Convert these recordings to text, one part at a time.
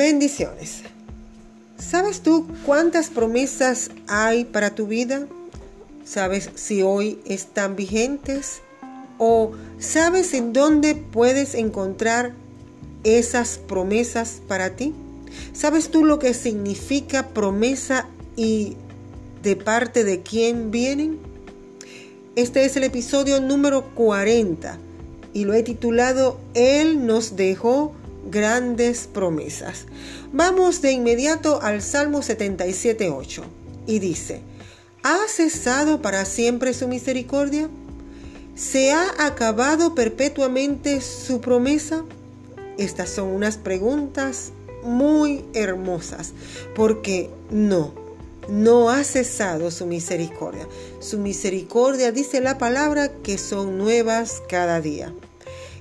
Bendiciones. ¿Sabes tú cuántas promesas hay para tu vida? ¿Sabes si hoy están vigentes? ¿O sabes en dónde puedes encontrar esas promesas para ti? ¿Sabes tú lo que significa promesa y de parte de quién vienen? Este es el episodio número 40 y lo he titulado Él nos dejó grandes promesas. Vamos de inmediato al Salmo 77.8 y dice, ¿ha cesado para siempre su misericordia? ¿Se ha acabado perpetuamente su promesa? Estas son unas preguntas muy hermosas, porque no, no ha cesado su misericordia. Su misericordia dice la palabra que son nuevas cada día.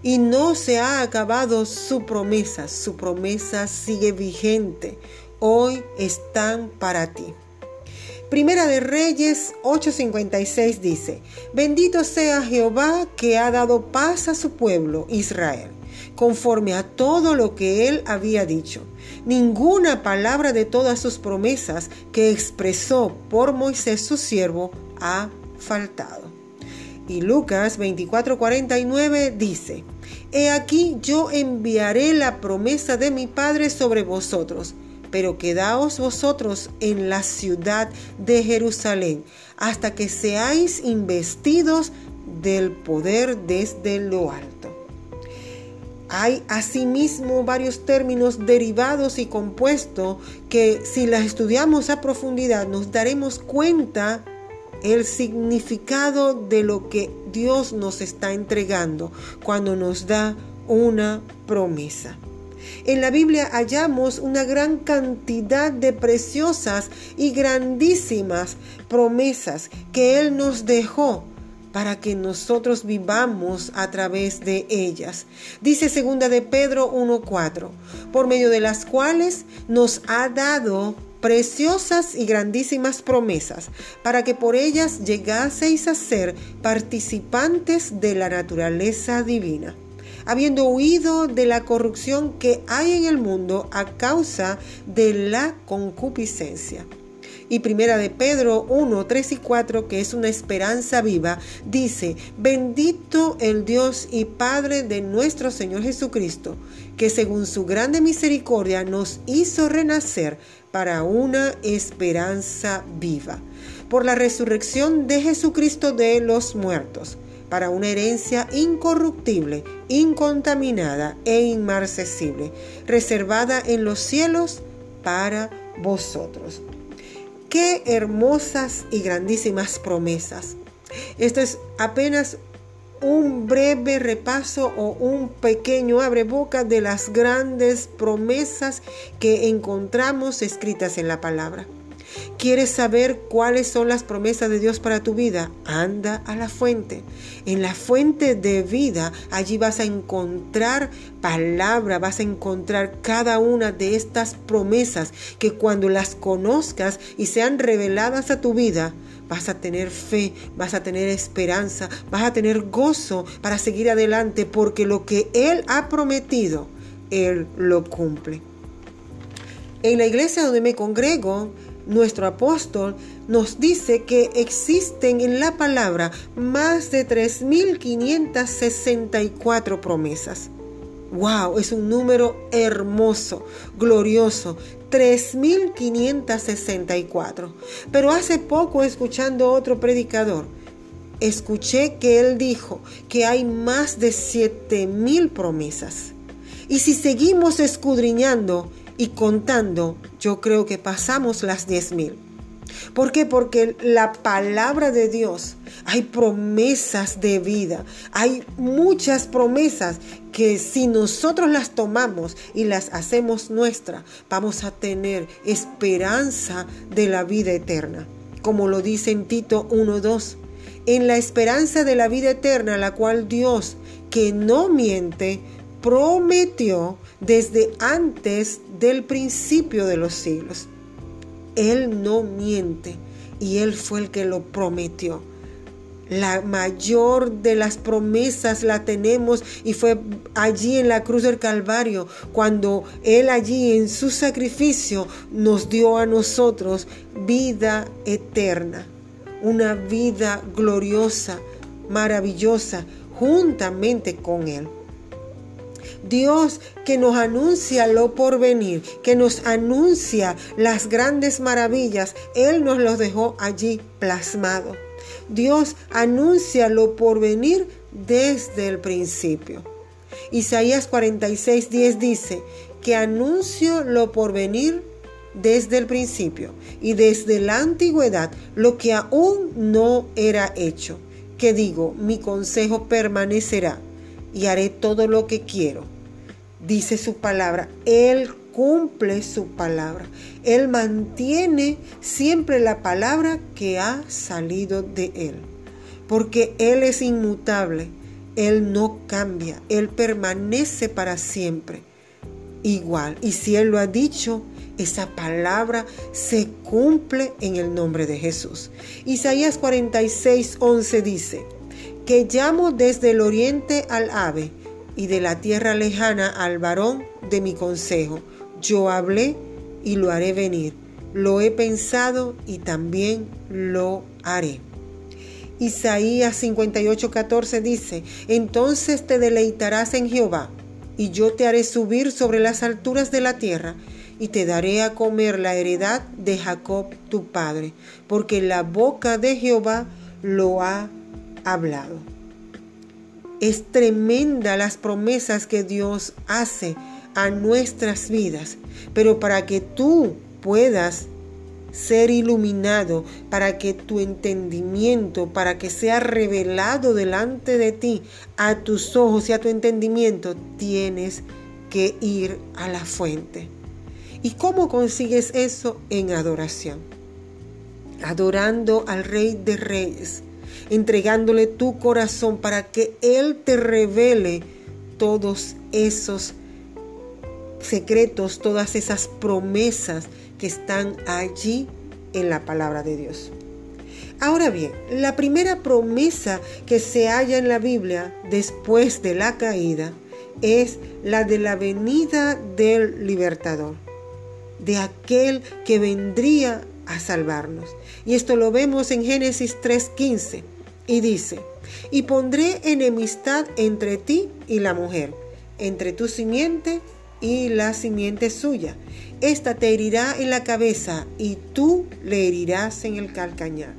Y no se ha acabado su promesa, su promesa sigue vigente. Hoy están para ti. Primera de Reyes 8:56 dice, bendito sea Jehová que ha dado paz a su pueblo Israel conforme a todo lo que él había dicho. Ninguna palabra de todas sus promesas que expresó por Moisés su siervo ha faltado. Y Lucas 24:49 dice, He aquí yo enviaré la promesa de mi Padre sobre vosotros, pero quedaos vosotros en la ciudad de Jerusalén hasta que seáis investidos del poder desde lo alto. Hay asimismo varios términos derivados y compuestos que si las estudiamos a profundidad nos daremos cuenta el significado de lo que Dios nos está entregando cuando nos da una promesa. En la Biblia hallamos una gran cantidad de preciosas y grandísimas promesas que Él nos dejó para que nosotros vivamos a través de ellas. Dice segunda de Pedro 1:4, por medio de las cuales nos ha dado preciosas y grandísimas promesas, para que por ellas llegaseis a ser participantes de la naturaleza divina, habiendo huido de la corrupción que hay en el mundo a causa de la concupiscencia y primera de Pedro 1, 3 y 4, que es una esperanza viva, dice, bendito el Dios y Padre de nuestro Señor Jesucristo, que según su grande misericordia nos hizo renacer para una esperanza viva, por la resurrección de Jesucristo de los muertos para una herencia incorruptible, incontaminada e inmarcesible, reservada en los cielos para vosotros. Qué hermosas y grandísimas promesas. Esto es apenas un breve repaso o un pequeño abreboca de las grandes promesas que encontramos escritas en la palabra. ¿Quieres saber cuáles son las promesas de Dios para tu vida? Anda a la fuente. En la fuente de vida, allí vas a encontrar palabra, vas a encontrar cada una de estas promesas que cuando las conozcas y sean reveladas a tu vida, vas a tener fe, vas a tener esperanza, vas a tener gozo para seguir adelante porque lo que Él ha prometido, Él lo cumple. En la iglesia donde me congrego, nuestro apóstol nos dice que existen en la palabra más de 3.564 promesas. ¡Wow! Es un número hermoso, glorioso. 3.564. Pero hace poco escuchando otro predicador, escuché que él dijo que hay más de 7.000 promesas. Y si seguimos escudriñando, y contando, yo creo que pasamos las 10 mil. ¿Por qué? Porque la palabra de Dios, hay promesas de vida, hay muchas promesas que si nosotros las tomamos y las hacemos nuestra, vamos a tener esperanza de la vida eterna. Como lo dice en Tito 1.2, en la esperanza de la vida eterna, la cual Dios, que no miente, prometió desde antes del principio de los siglos. Él no miente y Él fue el que lo prometió. la mayor de las promesas la tenemos y fue allí en la cruz del Calvario cuando Él allí en su sacrificio nos dio a nosotros vida eterna, una vida gloriosa, maravillosa, juntamente con Él. Dios que nos anuncia lo por venir, que nos anuncia las grandes maravillas, Él nos los dejó allí plasmado. Dios anuncia lo por venir desde el principio. Isaías 46, 10 dice que anuncio lo por venir desde el principio y desde la antigüedad lo que aún no era hecho. Que digo, mi consejo permanecerá y haré todo lo que quiero. Dice su palabra, Él cumple su palabra. Él mantiene siempre la palabra que ha salido de Él. Porque Él es inmutable. Él no cambia. Él permanece para siempre. Igual. Y si Él lo ha dicho, esa palabra se cumple en el nombre de Jesús. Isaías 46, 11 dice, que llamo desde el oriente al ave y de la tierra lejana al varón de mi consejo. Yo hablé y lo haré venir. Lo he pensado y también lo haré. Isaías 58:14 dice, entonces te deleitarás en Jehová, y yo te haré subir sobre las alturas de la tierra, y te daré a comer la heredad de Jacob tu padre, porque la boca de Jehová lo ha hablado. Es tremenda las promesas que Dios hace a nuestras vidas, pero para que tú puedas ser iluminado, para que tu entendimiento, para que sea revelado delante de ti, a tus ojos y a tu entendimiento, tienes que ir a la fuente. ¿Y cómo consigues eso? En adoración. Adorando al Rey de Reyes, entregándole tu corazón para que Él te revele todos esos secretos, todas esas promesas que están allí en la palabra de Dios. Ahora bien, la primera promesa que se halla en la Biblia después de la caída es la de la venida del libertador, de aquel que vendría a salvarnos. Y esto lo vemos en Génesis 3:15 y dice, y pondré enemistad entre ti y la mujer, entre tu simiente y la simiente suya. Esta te herirá en la cabeza y tú le herirás en el calcañar.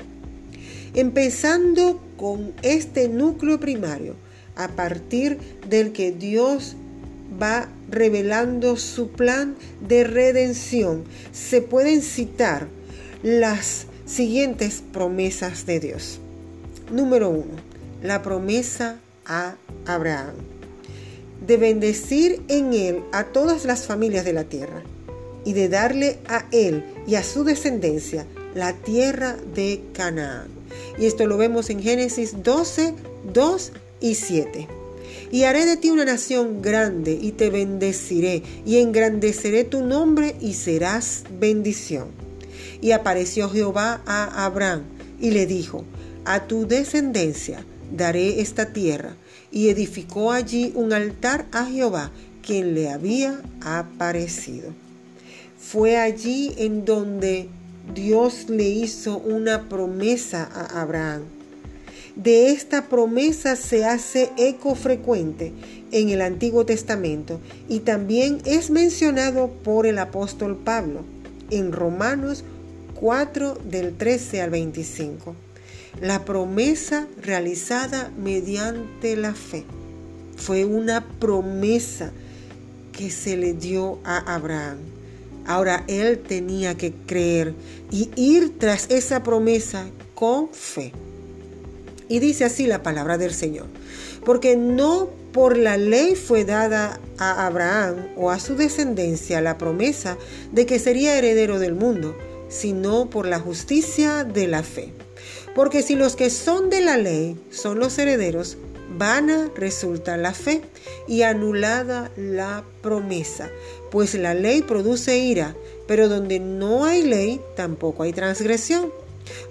Empezando con este núcleo primario, a partir del que Dios va revelando su plan de redención, se pueden citar las siguientes promesas de Dios. Número uno, la promesa a Abraham de bendecir en él a todas las familias de la tierra y de darle a él y a su descendencia la tierra de Canaán. Y esto lo vemos en Génesis 12, 2 y 7. Y haré de ti una nación grande y te bendeciré y engrandeceré tu nombre y serás bendición. Y apareció Jehová a Abraham y le dijo, a tu descendencia daré esta tierra. Y edificó allí un altar a Jehová, quien le había aparecido. Fue allí en donde Dios le hizo una promesa a Abraham. De esta promesa se hace eco frecuente en el Antiguo Testamento y también es mencionado por el apóstol Pablo en Romanos 4 del 13 al 25 la promesa realizada mediante la fe. Fue una promesa que se le dio a Abraham. Ahora él tenía que creer y ir tras esa promesa con fe. Y dice así la palabra del Señor. Porque no por la ley fue dada a Abraham o a su descendencia la promesa de que sería heredero del mundo, sino por la justicia de la fe. Porque si los que son de la ley son los herederos, vana resulta la fe y anulada la promesa, pues la ley produce ira, pero donde no hay ley tampoco hay transgresión.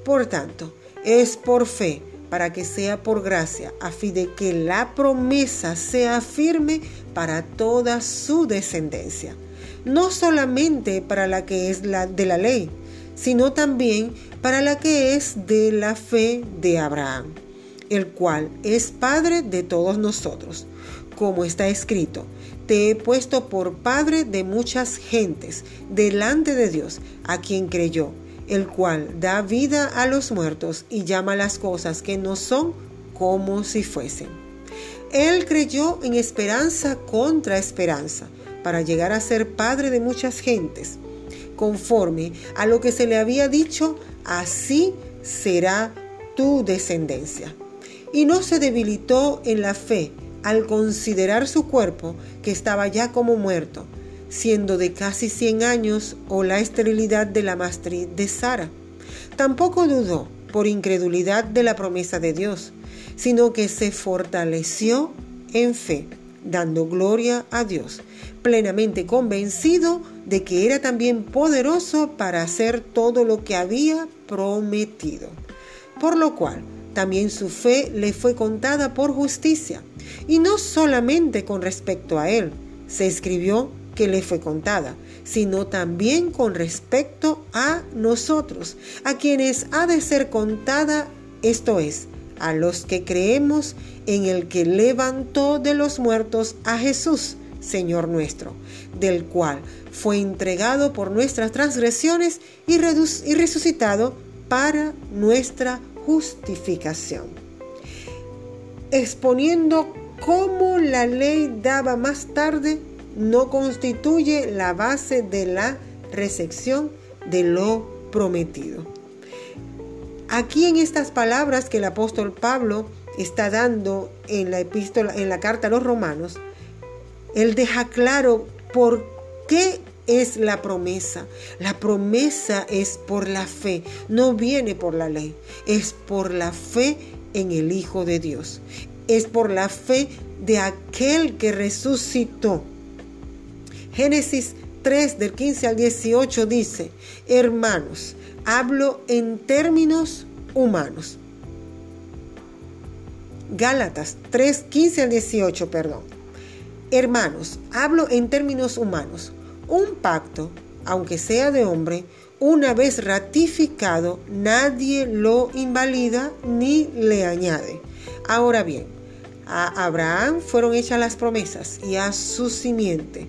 Por tanto, es por fe, para que sea por gracia, a fin de que la promesa sea firme para toda su descendencia, no solamente para la que es la de la ley, sino también para la que es de la fe de Abraham, el cual es Padre de todos nosotros, como está escrito, te he puesto por Padre de muchas gentes delante de Dios, a quien creyó el cual da vida a los muertos y llama las cosas que no son como si fuesen. Él creyó en esperanza contra esperanza, para llegar a ser padre de muchas gentes. Conforme a lo que se le había dicho, así será tu descendencia. Y no se debilitó en la fe al considerar su cuerpo que estaba ya como muerto siendo de casi 100 años, o la esterilidad de la mastriz de Sara. Tampoco dudó por incredulidad de la promesa de Dios, sino que se fortaleció en fe, dando gloria a Dios, plenamente convencido de que era también poderoso para hacer todo lo que había prometido. Por lo cual, también su fe le fue contada por justicia, y no solamente con respecto a él, se escribió que le fue contada, sino también con respecto a nosotros, a quienes ha de ser contada, esto es, a los que creemos en el que levantó de los muertos a Jesús, Señor nuestro, del cual fue entregado por nuestras transgresiones y, resucitado para nuestra justificación. Exponiendo cómo la ley daba más tarde no constituye la base de la recepción de lo prometido. Aquí en estas palabras que el apóstol Pablo está dando en la epístola, en la carta a los romanos, él deja claro por qué es la promesa. La promesa es por la fe, no viene por la ley, es por la fe en el Hijo de Dios, es por la fe de aquel que resucitó Génesis 3 del 15 al 18 dice, hermanos, hablo en términos humanos. Gálatas 3, 15 al 18, perdón. Hermanos, hablo en términos humanos. Un pacto, aunque sea de hombre, una vez ratificado, nadie lo invalida ni le añade. Ahora bien, a Abraham fueron hechas las promesas y a su simiente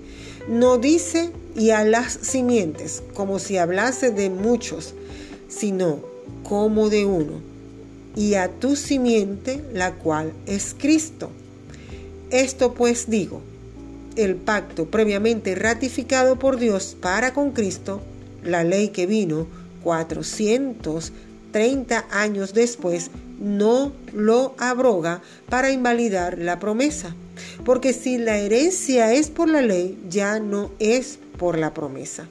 no dice y a las simientes, como si hablase de muchos, sino como de uno, y a tu simiente, la cual es Cristo. Esto pues digo, el pacto previamente ratificado por Dios para con Cristo, la ley que vino 430 años después, no lo abroga para invalidar la promesa porque si la herencia es por la ley, ya no es por la promesa.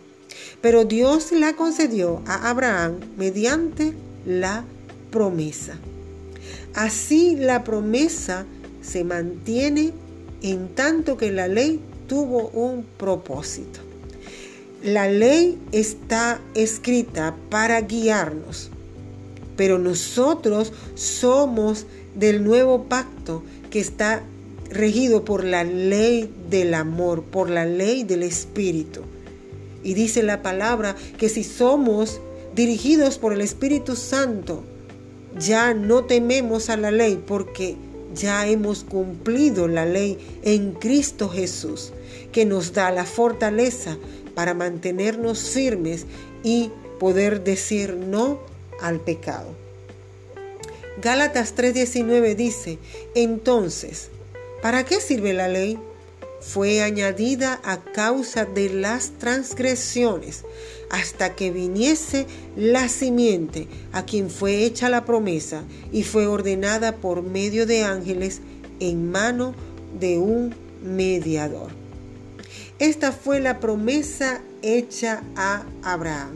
Pero Dios la concedió a Abraham mediante la promesa. Así la promesa se mantiene en tanto que la ley tuvo un propósito. La ley está escrita para guiarnos, pero nosotros somos del nuevo pacto que está regido por la ley del amor, por la ley del Espíritu. Y dice la palabra que si somos dirigidos por el Espíritu Santo, ya no tememos a la ley porque ya hemos cumplido la ley en Cristo Jesús, que nos da la fortaleza para mantenernos firmes y poder decir no al pecado. Gálatas 3:19 dice, entonces, ¿Para qué sirve la ley? Fue añadida a causa de las transgresiones, hasta que viniese la simiente a quien fue hecha la promesa y fue ordenada por medio de ángeles en mano de un mediador. Esta fue la promesa hecha a Abraham.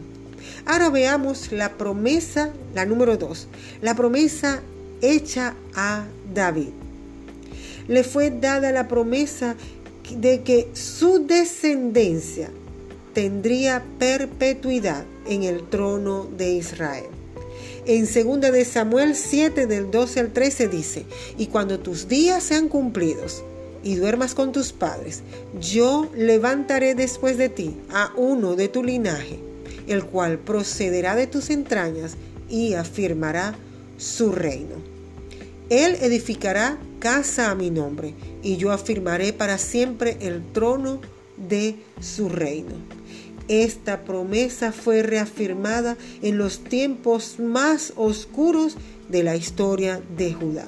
Ahora veamos la promesa, la número dos, la promesa hecha a David le fue dada la promesa de que su descendencia tendría perpetuidad en el trono de Israel. En 2 de Samuel 7 del 12 al 13 dice, y cuando tus días sean cumplidos y duermas con tus padres, yo levantaré después de ti a uno de tu linaje, el cual procederá de tus entrañas y afirmará su reino. Él edificará casa a mi nombre, y yo afirmaré para siempre el trono de su reino. Esta promesa fue reafirmada en los tiempos más oscuros de la historia de Judá.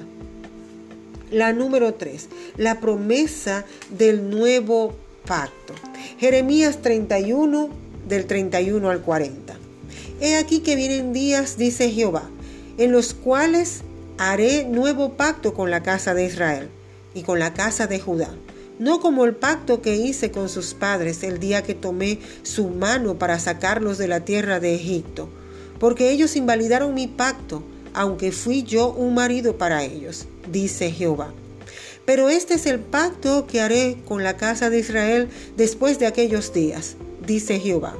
La número 3, la promesa del nuevo pacto. Jeremías 31, del 31 al 40. He aquí que vienen días, dice Jehová, en los cuales haré nuevo pacto con la casa de Israel y con la casa de Judá no como el pacto que hice con sus padres el día que tomé su mano para sacarlos de la tierra de Egipto, porque ellos invalidaron mi pacto, aunque fui yo un marido para ellos, dice Jehová. Pero este es el pacto que haré con la casa de Israel después de aquellos días, dice Jehová.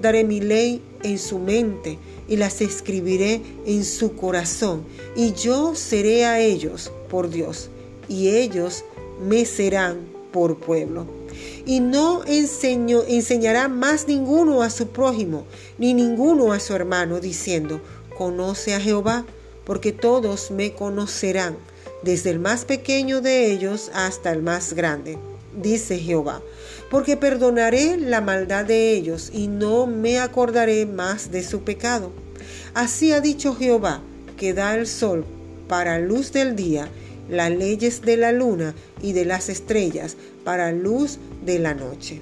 Daré mi ley en su mente y las escribiré en su corazón, y yo seré a ellos por Dios, y ellos me serán por pueblo. Y no enseño, enseñará más ninguno a su prójimo, ni ninguno a su hermano, diciendo, conoce a Jehová, porque todos me conocerán, desde el más pequeño de ellos hasta el más grande, dice Jehová, porque perdonaré la maldad de ellos y no me acordaré más de su pecado. Así ha dicho Jehová, que da el sol para luz del día, las leyes de la luna y de las estrellas para luz de la noche.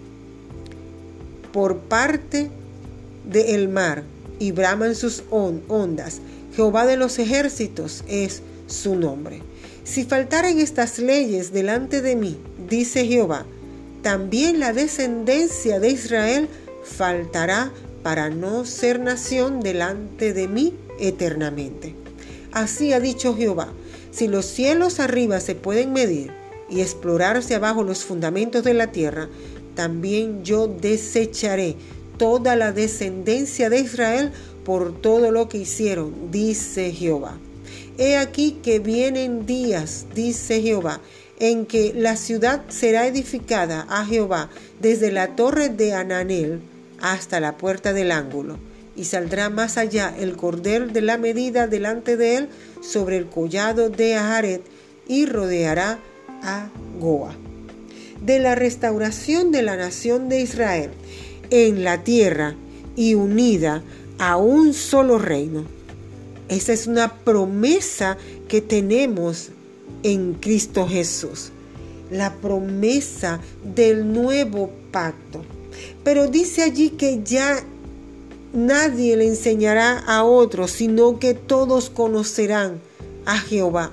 Por parte del mar y braman sus ondas, Jehová de los ejércitos es su nombre. Si faltaren estas leyes delante de mí, dice Jehová, también la descendencia de Israel faltará para no ser nación delante de mí eternamente. Así ha dicho Jehová, si los cielos arriba se pueden medir y explorarse abajo los fundamentos de la tierra, también yo desecharé toda la descendencia de Israel por todo lo que hicieron, dice Jehová. He aquí que vienen días, dice Jehová, en que la ciudad será edificada a Jehová desde la torre de Ananel hasta la puerta del ángulo y saldrá más allá el cordel de la medida delante de él sobre el collado de Aharet y rodeará a Goa. De la restauración de la nación de Israel en la tierra y unida a un solo reino. Esa es una promesa que tenemos en Cristo Jesús. La promesa del nuevo pacto. Pero dice allí que ya nadie le enseñará a otros, sino que todos conocerán a Jehová.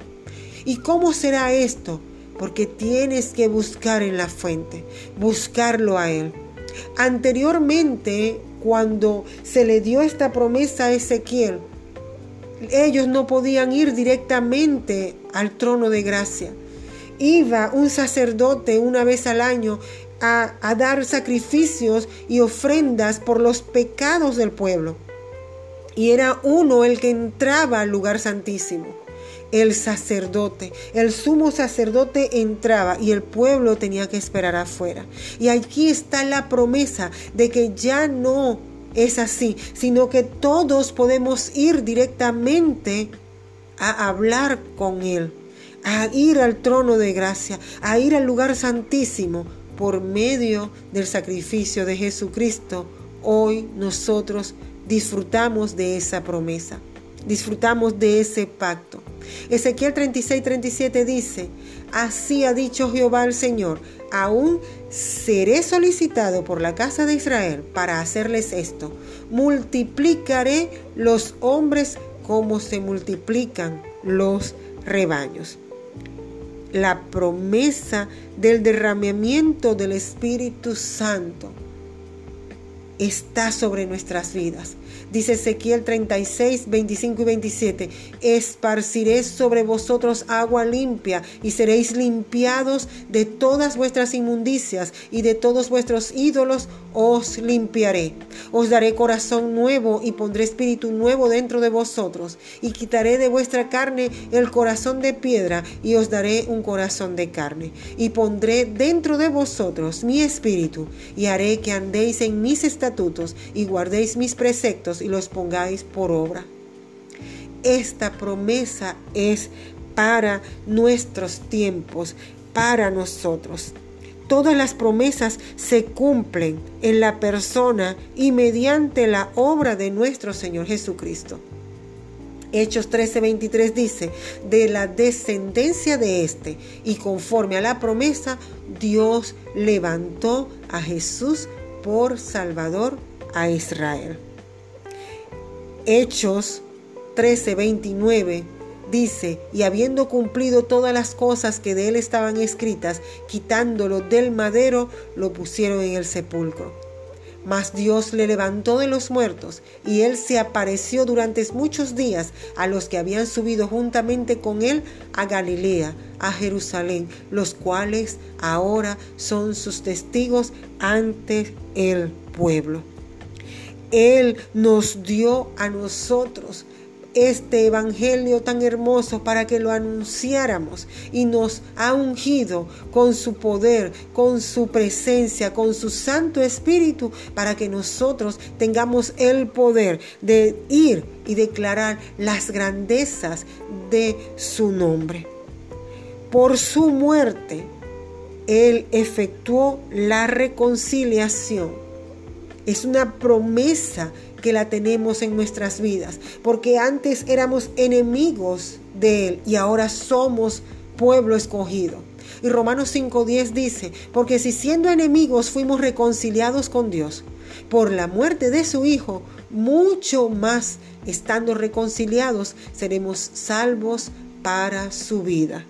¿Y cómo será esto? Porque tienes que buscar en la fuente, buscarlo a Él. Anteriormente, cuando se le dio esta promesa a Ezequiel, ellos no podían ir directamente al trono de gracia. Iba un sacerdote una vez al año a, dar sacrificios y ofrendas por los pecados del pueblo. Y era uno el que entraba al lugar santísimo el sacerdote, el sumo sacerdote entraba y el pueblo tenía que esperar afuera. Y aquí está la promesa de que ya no es así, sino que todos podemos ir directamente a hablar con Él, a ir al trono de gracia, a ir al lugar santísimo por medio del sacrificio de Jesucristo, hoy nosotros disfrutamos de esa promesa, disfrutamos de ese pacto. Ezequiel 36, 37 dice, así ha dicho Jehová el Señor, aún seré solicitado por la casa de Israel para hacerles esto, multiplicaré los hombres como se multiplican los rebaños la promesa del derramamiento del Espíritu Santo está sobre nuestras vidas. Dice Ezequiel 36, 25 y 27, esparciré sobre vosotros agua limpia y seréis limpiados de todas vuestras inmundicias y de todos vuestros ídolos os limpiaré. Os daré corazón nuevo y pondré espíritu nuevo dentro de vosotros y quitaré de vuestra carne el corazón de piedra y os daré un corazón de carne y pondré dentro de vosotros mi espíritu y haré que andéis en mis estatutos y guardéis mis preceptos y los pongáis por obra. Esta promesa es para nuestros tiempos, para nosotros. Todas las promesas se cumplen en la persona y mediante la obra de nuestro Señor Jesucristo. Hechos 13:23 dice, de la descendencia de éste, y conforme a la promesa, Dios levantó a Jesús por Salvador a Israel. Hechos 13:29 dice, y habiendo cumplido todas las cosas que de él estaban escritas, quitándolo del madero, lo pusieron en el sepulcro. Mas Dios le levantó de los muertos, y él se apareció durante muchos días a los que habían subido juntamente con él a Galilea, a Jerusalén, los cuales ahora son sus testigos ante el pueblo. Él nos dio a nosotros este Evangelio tan hermoso para que lo anunciáramos y nos ha ungido con su poder, con su presencia, con su Santo Espíritu para que nosotros tengamos el poder de ir y declarar las grandezas de su nombre. Por su muerte, Él efectuó la reconciliación. Es una promesa que la tenemos en nuestras vidas, porque antes éramos enemigos de Él y ahora somos pueblo escogido. Y Romanos 5.10 dice, porque si siendo enemigos fuimos reconciliados con Dios por la muerte de su Hijo, mucho más estando reconciliados seremos salvos para su vida.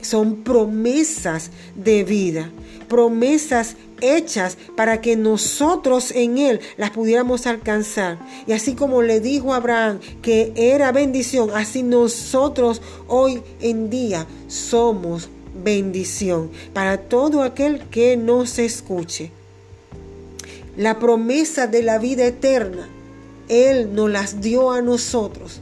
Son promesas de vida, promesas hechas para que nosotros en Él las pudiéramos alcanzar. Y así como le dijo a Abraham que era bendición, así nosotros hoy en día somos bendición para todo aquel que nos escuche. La promesa de la vida eterna, Él nos las dio a nosotros.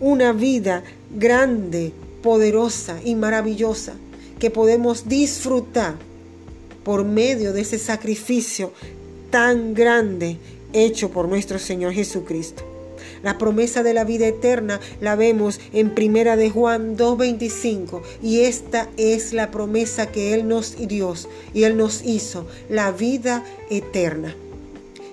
Una vida grande, poderosa y maravillosa que podemos disfrutar por medio de ese sacrificio tan grande hecho por nuestro Señor Jesucristo. La promesa de la vida eterna la vemos en Primera de Juan 2:25 y esta es la promesa que él nos dio y él nos hizo, la vida eterna.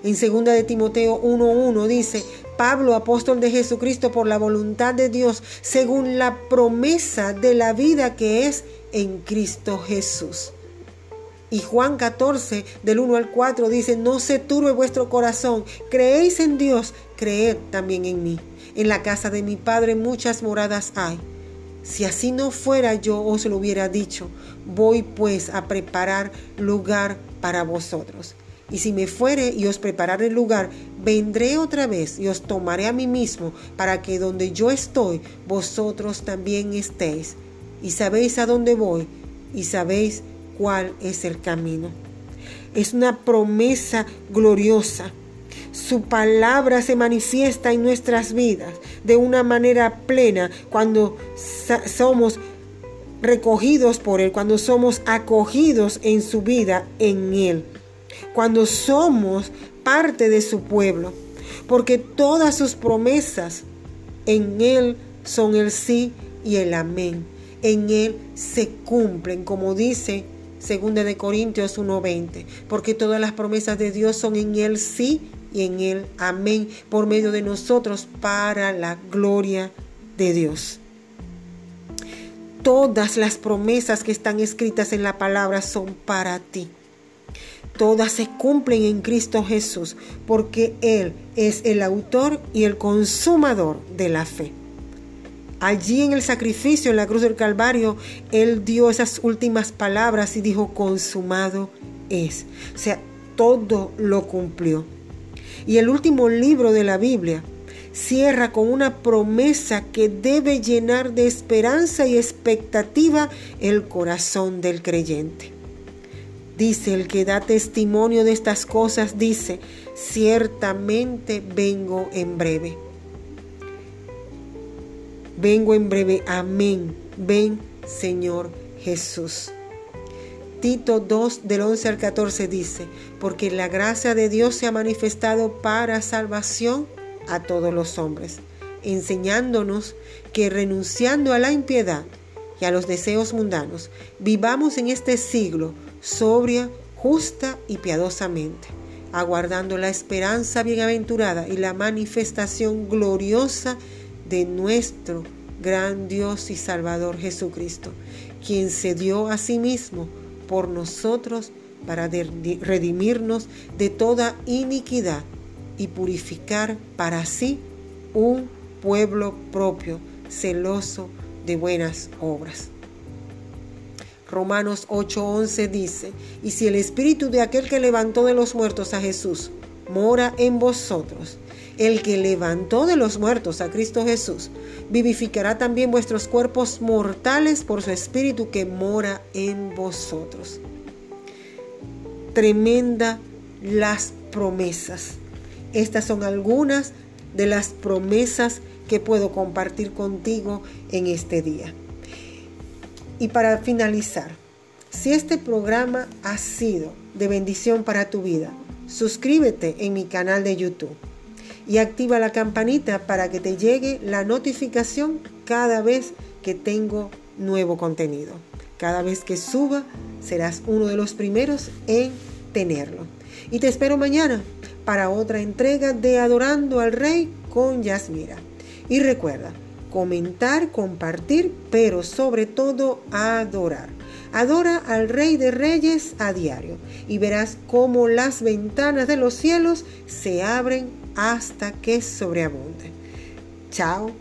En segunda de Timoteo 1:1 dice, Pablo, apóstol de Jesucristo por la voluntad de Dios, según la promesa de la vida que es en Cristo Jesús. Y Juan 14, del 1 al 4, dice, no se turbe vuestro corazón, creéis en Dios, creed también en mí. En la casa de mi Padre muchas moradas hay. Si así no fuera yo os lo hubiera dicho, voy pues a preparar lugar para vosotros. Y si me fuere y os prepararé lugar, vendré otra vez y os tomaré a mí mismo, para que donde yo estoy, vosotros también estéis. Y sabéis a dónde voy, y sabéis cuál es el camino. Es una promesa gloriosa. Su palabra se manifiesta en nuestras vidas de una manera plena cuando somos recogidos por Él, cuando somos acogidos en su vida en Él, cuando somos parte de su pueblo, porque todas sus promesas en Él son el sí y el amén. En Él se cumplen, como dice Segunda de Corintios 1:20, porque todas las promesas de Dios son en Él sí y en Él amén, por medio de nosotros para la gloria de Dios. Todas las promesas que están escritas en la palabra son para ti. Todas se cumplen en Cristo Jesús, porque Él es el autor y el consumador de la fe. Allí en el sacrificio, en la cruz del Calvario, Él dio esas últimas palabras y dijo, consumado es. O sea, todo lo cumplió. Y el último libro de la Biblia cierra con una promesa que debe llenar de esperanza y expectativa el corazón del creyente. Dice el que da testimonio de estas cosas, dice, ciertamente vengo en breve. Vengo en breve, amén. Ven, Señor Jesús. Tito 2 del 11 al 14 dice, porque la gracia de Dios se ha manifestado para salvación a todos los hombres, enseñándonos que renunciando a la impiedad y a los deseos mundanos, vivamos en este siglo sobria, justa y piadosamente, aguardando la esperanza bienaventurada y la manifestación gloriosa de nuestro gran Dios y Salvador Jesucristo, quien se dio a sí mismo por nosotros para redimirnos de toda iniquidad y purificar para sí un pueblo propio, celoso de buenas obras. Romanos 8:11 dice, y si el espíritu de aquel que levantó de los muertos a Jesús mora en vosotros, el que levantó de los muertos a Cristo Jesús, vivificará también vuestros cuerpos mortales por su espíritu que mora en vosotros. Tremenda las promesas. Estas son algunas de las promesas que puedo compartir contigo en este día. Y para finalizar, si este programa ha sido de bendición para tu vida, suscríbete en mi canal de YouTube y activa la campanita para que te llegue la notificación cada vez que tengo nuevo contenido. Cada vez que suba, serás uno de los primeros en tenerlo. Y te espero mañana para otra entrega de Adorando al Rey con Yasmira. Y recuerda, comentar, compartir, pero sobre todo adorar. Adora al Rey de Reyes a diario y verás cómo las ventanas de los cielos se abren hasta que sobreabunde. Chao.